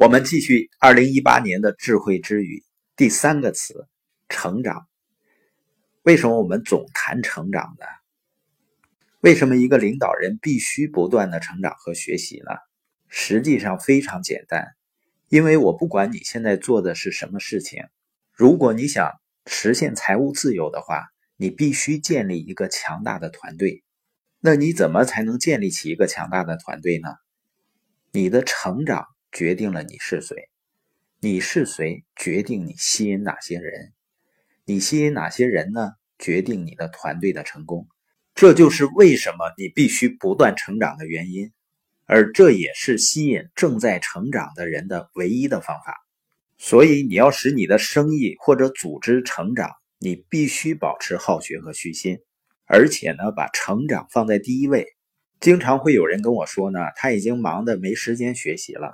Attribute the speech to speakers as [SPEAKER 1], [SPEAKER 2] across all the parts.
[SPEAKER 1] 我们继续二零一八年的智慧之语，第三个词成长。为什么我们总谈成长呢？为什么一个领导人必须不断的成长和学习呢？实际上非常简单，因为我不管你现在做的是什么事情，如果你想实现财务自由的话，你必须建立一个强大的团队。那你怎么才能建立起一个强大的团队呢？你的成长。决定了你是谁，你是谁决定你吸引哪些人，你吸引哪些人呢？决定你的团队的成功。这就是为什么你必须不断成长的原因，而这也是吸引正在成长的人的唯一的方法。所以，你要使你的生意或者组织成长，你必须保持好学和虚心，而且呢，把成长放在第一位。经常会有人跟我说呢，他已经忙得没时间学习了。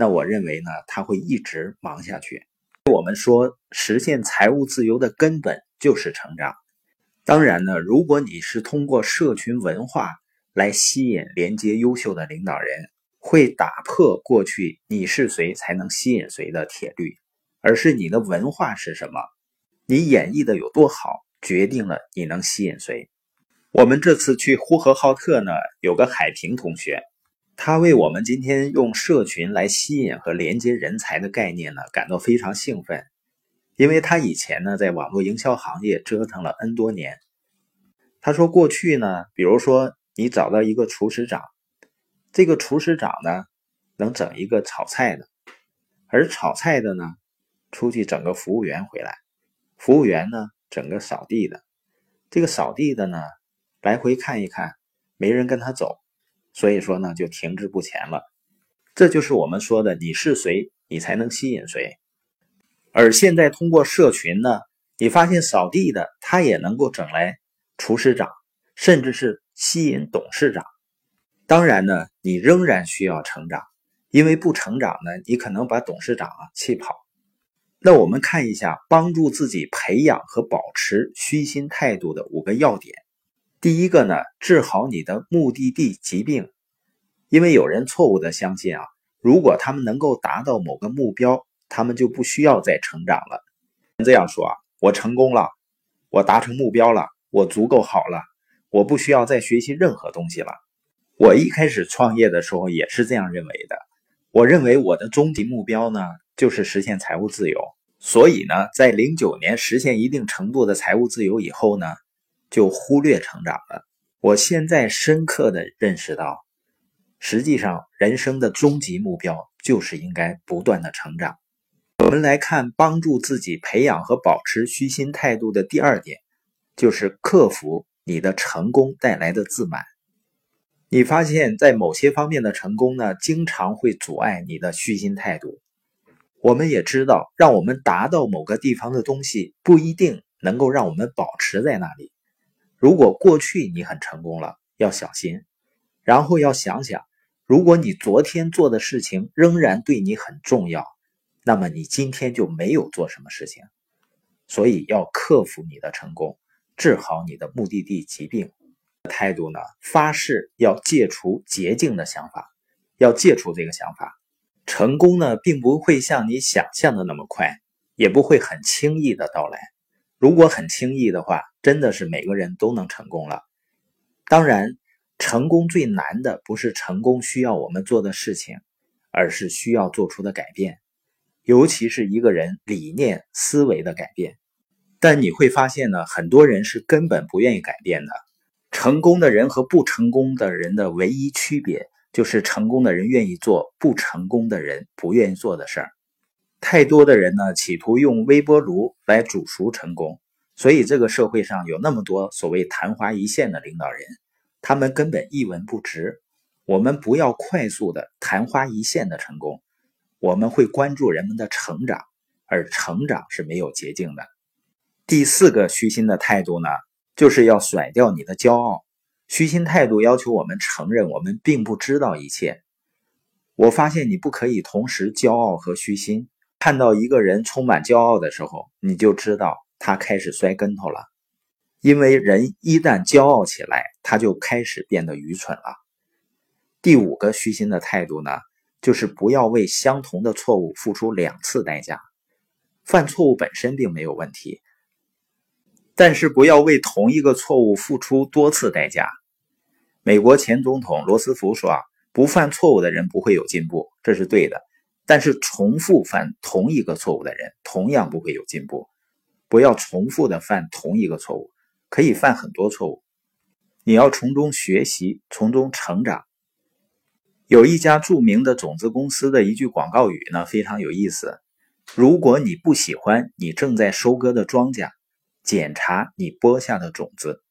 [SPEAKER 1] 那我认为呢，他会一直忙下去。我们说，实现财务自由的根本就是成长。当然呢，如果你是通过社群文化来吸引、连接优秀的领导人，会打破过去“你是谁才能吸引谁”的铁律，而是你的文化是什么，你演绎的有多好，决定了你能吸引谁。我们这次去呼和浩特呢，有个海平同学。他为我们今天用社群来吸引和连接人才的概念呢，感到非常兴奋，因为他以前呢在网络营销行业折腾了 N 多年。他说过去呢，比如说你找到一个厨师长，这个厨师长呢能整一个炒菜的，而炒菜的呢出去整个服务员回来，服务员呢整个扫地的，这个扫地的呢来回看一看，没人跟他走。所以说呢，就停滞不前了。这就是我们说的，你是谁，你才能吸引谁。而现在通过社群呢，你发现扫地的他也能够整来厨师长，甚至是吸引董事长。当然呢，你仍然需要成长，因为不成长呢，你可能把董事长啊气跑。那我们看一下帮助自己培养和保持虚心态度的五个要点。第一个呢，治好你的目的地疾病，因为有人错误的相信啊，如果他们能够达到某个目标，他们就不需要再成长了。这样说啊，我成功了，我达成目标了，我足够好了，我不需要再学习任何东西了。我一开始创业的时候也是这样认为的，我认为我的终极目标呢，就是实现财务自由。所以呢，在零九年实现一定程度的财务自由以后呢。就忽略成长了。我现在深刻的认识到，实际上人生的终极目标就是应该不断的成长。我们来看帮助自己培养和保持虚心态度的第二点，就是克服你的成功带来的自满。你发现，在某些方面的成功呢，经常会阻碍你的虚心态度。我们也知道，让我们达到某个地方的东西，不一定能够让我们保持在那里。如果过去你很成功了，要小心，然后要想想，如果你昨天做的事情仍然对你很重要，那么你今天就没有做什么事情。所以要克服你的成功，治好你的目的地疾病。态度呢？发誓要戒除捷径的想法，要戒除这个想法。成功呢，并不会像你想象的那么快，也不会很轻易的到来。如果很轻易的话，真的是每个人都能成功了。当然，成功最难的不是成功需要我们做的事情，而是需要做出的改变，尤其是一个人理念思维的改变。但你会发现呢，很多人是根本不愿意改变的。成功的人和不成功的人的唯一区别，就是成功的人愿意做不成功的人不愿意做的事儿。太多的人呢，企图用微波炉来煮熟成功，所以这个社会上有那么多所谓昙花一现的领导人，他们根本一文不值。我们不要快速的昙花一现的成功，我们会关注人们的成长，而成长是没有捷径的。第四个虚心的态度呢，就是要甩掉你的骄傲。虚心态度要求我们承认我们并不知道一切。我发现你不可以同时骄傲和虚心。看到一个人充满骄傲的时候，你就知道他开始摔跟头了。因为人一旦骄傲起来，他就开始变得愚蠢了。第五个虚心的态度呢，就是不要为相同的错误付出两次代价。犯错误本身并没有问题，但是不要为同一个错误付出多次代价。美国前总统罗斯福说：“啊，不犯错误的人不会有进步，这是对的。但是重复犯同一个错误的人同样不会有进步。不要重复的犯同一个错误，可以犯很多错误，你要从中学习，从中成长。”有一家著名的种子公司的一句广告语呢，非常有意思。如果你不喜欢你正在收割的庄稼，检查你播下的种子。